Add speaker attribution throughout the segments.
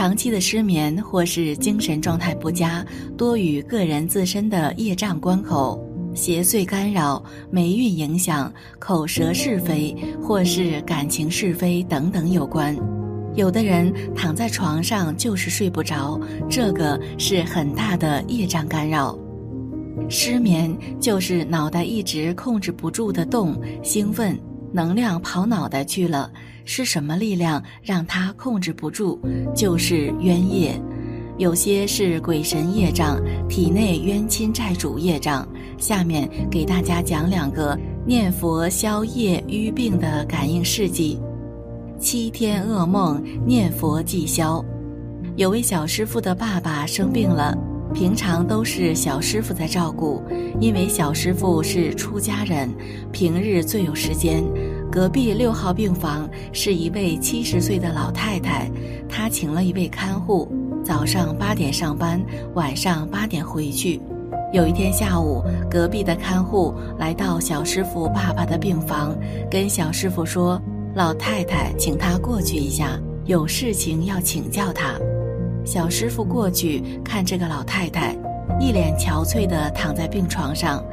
Speaker 1: 长期的失眠或是精神状态不佳，多与个人自身的业障关口、邪祟干扰、霉运影响、口舌是非或是感情是非等等有关。有的人躺在床上就是睡不着，这个是很大的业障干扰。失眠就是脑袋一直控制不住的动，兴奋。能量跑脑袋去了，是什么力量让他控制不住？就是冤业，有些是鬼神业障，体内冤亲债主业障。下面给大家讲两个念佛消业淤病的感应事迹：七天噩梦，念佛即消。有位小师傅的爸爸生病了，平常都是小师傅在照顾。因为小师傅是出家人，平日最有时间。隔壁六号病房是一位七十岁的老太太，她请了一位看护，早上八点上班，晚上八点回去。有一天下午，隔壁的看护来到小师傅爸爸的病房，跟小师傅说：“老太太，请他过去一下，有事情要请教他。”小师傅过去看这个老太太。一脸憔悴地躺在病床上，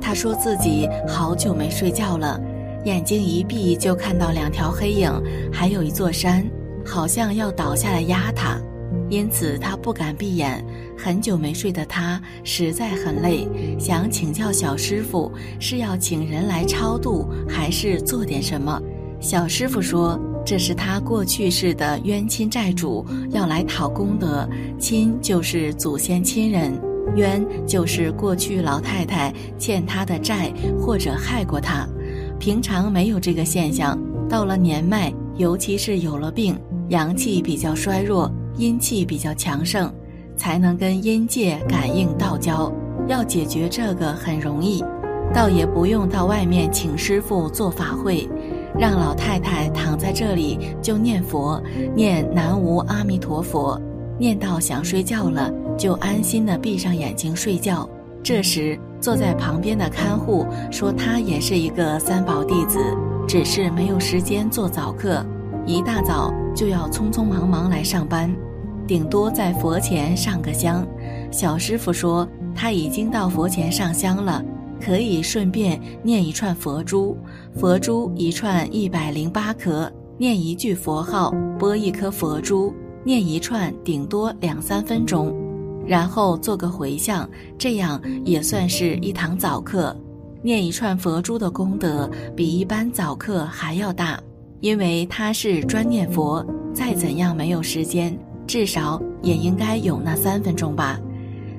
Speaker 1: 他说自己好久没睡觉了，眼睛一闭就看到两条黑影，还有一座山，好像要倒下来压他，因此他不敢闭眼。很久没睡的他实在很累，想请教小师傅是要请人来超度，还是做点什么？小师傅说这是他过去世的冤亲债主要来讨功德，亲就是祖先亲人。冤就是过去老太太欠他的债，或者害过他。平常没有这个现象，到了年迈，尤其是有了病，阳气比较衰弱，阴气比较强盛，才能跟阴界感应道交。要解决这个很容易，倒也不用到外面请师傅做法会，让老太太躺在这里就念佛，念南无阿弥陀佛，念到想睡觉了。就安心的闭上眼睛睡觉。这时，坐在旁边的看护说：“他也是一个三宝弟子，只是没有时间做早课，一大早就要匆匆忙忙来上班，顶多在佛前上个香。”小师傅说：“他已经到佛前上香了，可以顺便念一串佛珠，佛珠一串一百零八颗，念一句佛号，拨一颗佛珠，念一串，顶多两三分钟。”然后做个回向，这样也算是一堂早课。念一串佛珠的功德比一般早课还要大，因为他是专念佛，再怎样没有时间，至少也应该有那三分钟吧。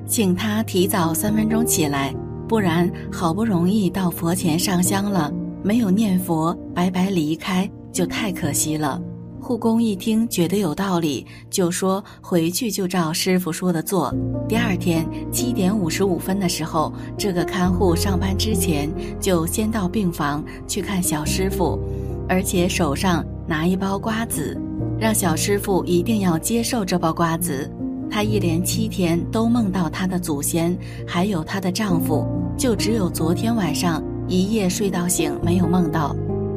Speaker 1: 请他提早三分钟起来，不然好不容易到佛前上香了，没有念佛，白白离开就太可惜了。护工一听觉得有道理，就说回去就照师傅说的做。第二天七点五十五分的时候，这个看护上班之前就先到病房去看小师傅，而且手上拿一包瓜子，让小师傅一定要接受这包瓜子。她一连七天都梦到她的祖先，还有她的丈夫，就只有昨天晚上一夜睡到醒没有梦到。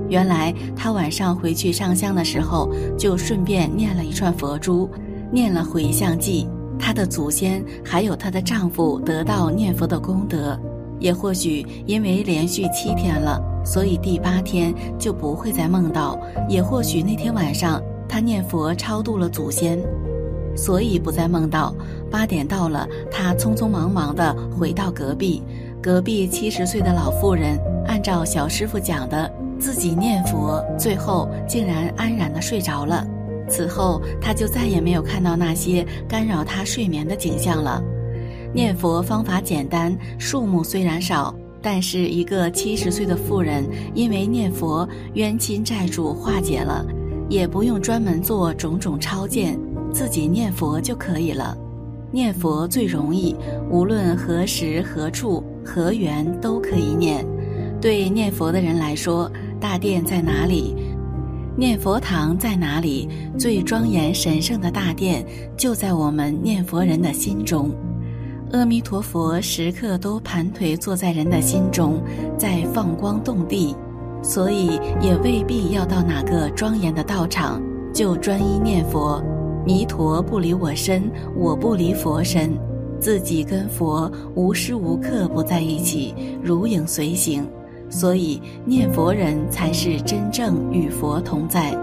Speaker 1: 原来她晚上回去上香的时候，就顺便念了一串佛珠，念了回向偈。她的祖先还有她的丈夫得到念佛的功德，也或许因为连续七天了，所以第八天就不会再梦到；也或许那天晚上她念佛超度了祖先，所以不再梦到。八点到了，他匆匆忙忙地回到隔壁，隔壁七十岁的老妇人按照小师傅讲的。自己念佛，最后竟然安然地睡着了。此后，他就再也没有看到那些干扰他睡眠的景象了。念佛方法简单，数目虽然少，但是一个七十岁的妇人，因为念佛，冤亲债主化解了，也不用专门做种种超荐，自己念佛就可以了。念佛最容易，无论何时何处何缘都可以念。对念佛的人来说。大殿在哪里？念佛堂在哪里？最庄严神圣的大殿就在我们念佛人的心中。阿弥陀佛时刻都盘腿坐在人的心中，在放光动地，所以也未必要到哪个庄严的道场就专一念佛。弥陀不离我身，我不离佛身，自己跟佛无时无刻不在一起，如影随形。所以念佛人才是真正与佛同在。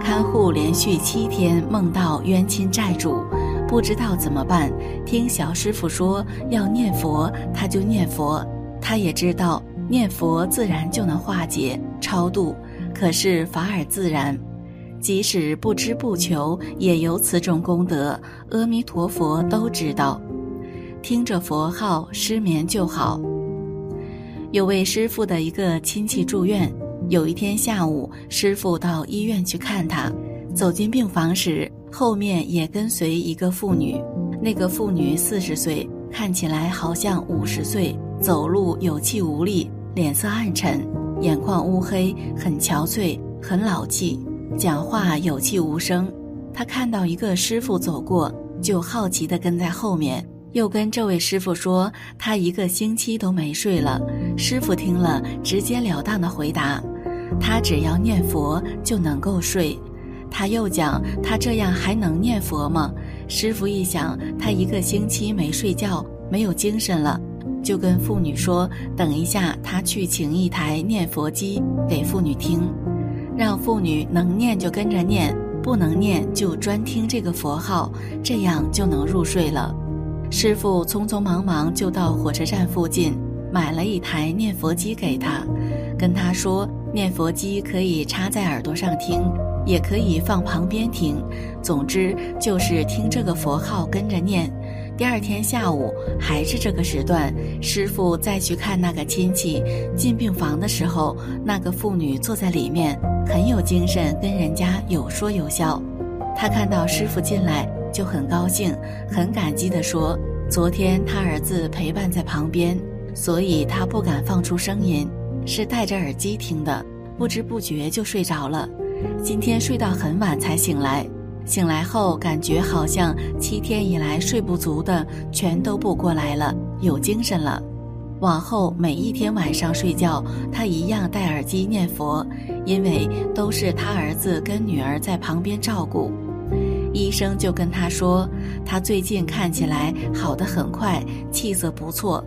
Speaker 1: 看护连续七天梦到冤亲债主，不知道怎么办。听小师傅说要念佛，他就念佛。他也知道念佛自然就能化解超度，可是法尔自然。即使不知不求，也有此种功德。阿弥陀佛都知道，听着佛号失眠就好。有位师傅的一个亲戚住院，有一天下午，师傅到医院去看他，走进病房时，后面也跟随一个妇女。那个妇女四十岁，看起来好像五十岁，走路有气无力，脸色暗沉，眼眶乌黑，很憔悴，很老气。讲话有气无声，他看到一个师傅走过，就好奇地跟在后面，又跟这位师傅说他一个星期都没睡了。师傅听了，直截了当地回答，他只要念佛就能够睡。他又讲他这样还能念佛吗？师傅一想他一个星期没睡觉，没有精神了，就跟妇女说，等一下他去请一台念佛机给妇女听。让妇女能念就跟着念，不能念就专听这个佛号，这样就能入睡了。师傅匆匆忙忙就到火车站附近买了一台念佛机给他，跟他说：念佛机可以插在耳朵上听，也可以放旁边听，总之就是听这个佛号跟着念。第二天下午还是这个时段，师傅再去看那个亲戚。进病房的时候，那个妇女坐在里面。很有精神，跟人家有说有笑。他看到师傅进来就很高兴，很感激地说：“昨天他儿子陪伴在旁边，所以他不敢放出声音，是戴着耳机听的，不知不觉就睡着了。今天睡到很晚才醒来，醒来后感觉好像七天以来睡不足的全都补过来了，有精神了。”往后每一天晚上睡觉，他一样戴耳机念佛，因为都是他儿子跟女儿在旁边照顾。医生就跟他说，他最近看起来好的很快，气色不错。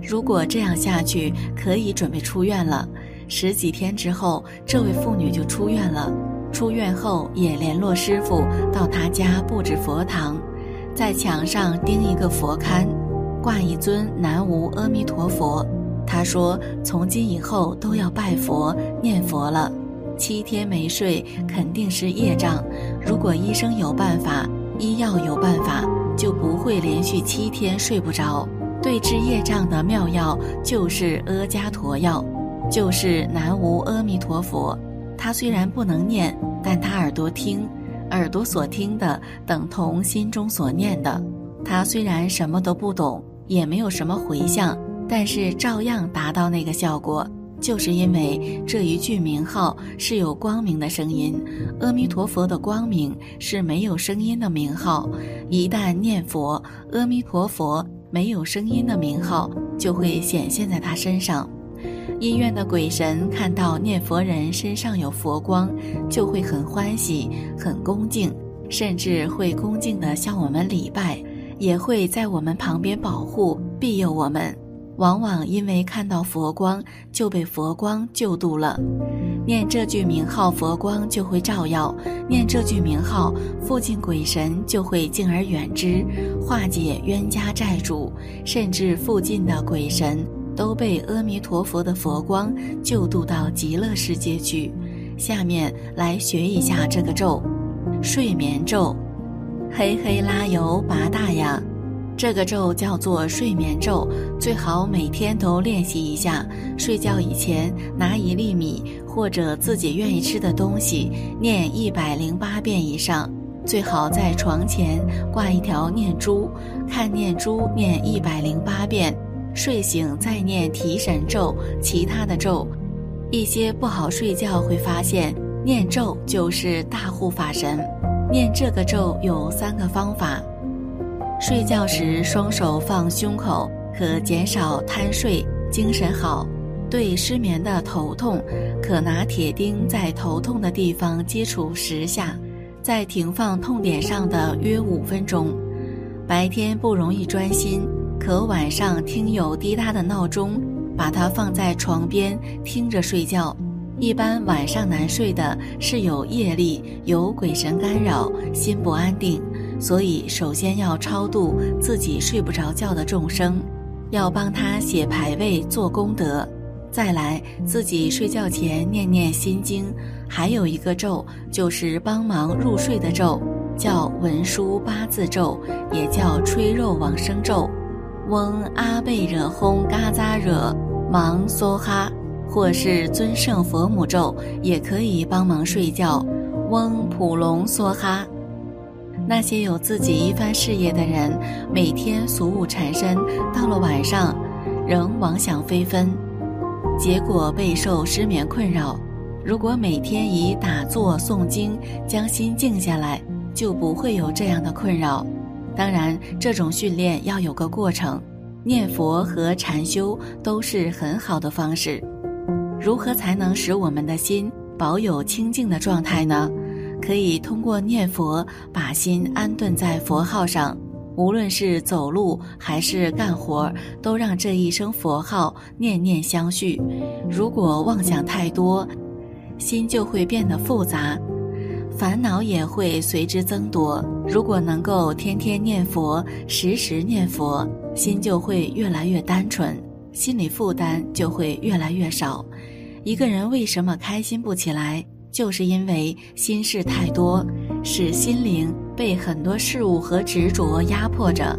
Speaker 1: 如果这样下去，可以准备出院了。十几天之后，这位妇女就出院了。出院后也联络师傅到他家布置佛堂，在墙上钉一个佛龛。挂一尊南无阿弥陀佛，他说从今以后都要拜佛念佛了。七天没睡肯定是业障，如果医生有办法，医药有办法，就不会连续七天睡不着。对治业障的妙药就是阿伽陀药，就是南无阿弥陀佛。他虽然不能念，但他耳朵听，耳朵所听的等同心中所念的。他虽然什么都不懂。也没有什么回向，但是照样达到那个效果，就是因为这一句名号是有光明的声音。阿弥陀佛的光明是没有声音的名号，一旦念佛，阿弥陀佛没有声音的名号就会显现在他身上。医院的鬼神看到念佛人身上有佛光，就会很欢喜、很恭敬，甚至会恭敬地向我们礼拜。也会在我们旁边保护庇佑我们，往往因为看到佛光就被佛光救度了。念这句名号，佛光就会照耀；念这句名号，附近鬼神就会敬而远之，化解冤家债主，甚至附近的鬼神都被阿弥陀佛的佛光救度到极乐世界去。下面来学一下这个咒：睡眠咒。嘿嘿拉油拔大呀，这个咒叫做睡眠咒，最好每天都练习一下。睡觉以前拿一粒米或者自己愿意吃的东西，念一百零八遍以上，最好在床前挂一条念珠，看念珠念一百零八遍，睡醒再念提神咒，其他的咒。一些不好睡觉会发现，念咒就是大护法神。念这个咒有三个方法：睡觉时双手放胸口，可减少贪睡，精神好；对失眠的头痛，可拿铁钉在头痛的地方接触十下；在停放痛点上的约五分钟。白天不容易专心，可晚上听有滴答的闹钟，把它放在床边听着睡觉。一般晚上难睡的是有业力、有鬼神干扰、心不安定，所以首先要超度自己睡不着觉的众生，要帮他写牌位做功德。再来，自己睡觉前念念心经，还有一个咒就是帮忙入睡的咒，叫文殊八字咒，也叫吹肉往生咒，嗡阿贝惹轰嘎扎惹芒梭哈。或是尊圣佛母咒也可以帮忙睡觉，嗡普隆梭哈。那些有自己一番事业的人，每天俗务缠身，到了晚上仍妄想飞奔，结果备受失眠困扰。如果每天以打坐诵经将心静下来，就不会有这样的困扰。当然，这种训练要有个过程，念佛和禅修都是很好的方式。如何才能使我们的心保有清净的状态呢？可以通过念佛把心安顿在佛号上，无论是走路还是干活，都让这一声佛号念念相续。如果妄想太多，心就会变得复杂，烦恼也会随之增多。如果能够天天念佛，时时念佛，心就会越来越单纯，心理负担就会越来越少。一个人为什么开心不起来？就是因为心事太多，使心灵被很多事物和执着压迫着。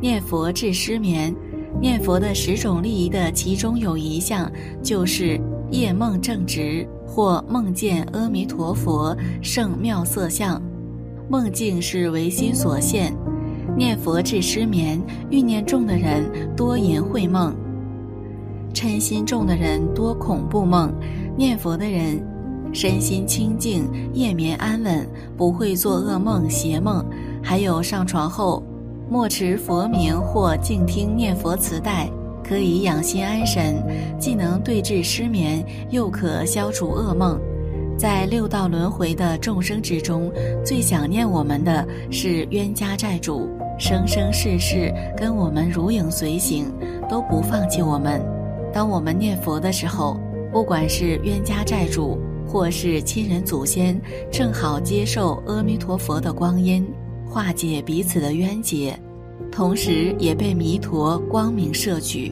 Speaker 1: 念佛治失眠，念佛的十种利益的其中有一项就是夜梦正直，或梦见阿弥陀佛圣妙色相。梦境是唯心所现，念佛治失眠，欲念重的人多淫秽梦。嗔心重的人多恐怖梦，念佛的人身心清净，夜眠安稳，不会做噩梦、邪梦。还有上床后莫持佛名或静听念佛磁带，可以养心安神，既能对治失眠，又可消除噩梦。在六道轮回的众生之中，最想念我们的是冤家债主，生生世世跟我们如影随形，都不放弃我们。当我们念佛的时候，不管是冤家债主，或是亲人祖先，正好接受阿弥陀佛的光阴，化解彼此的冤结，同时也被弥陀光明摄取。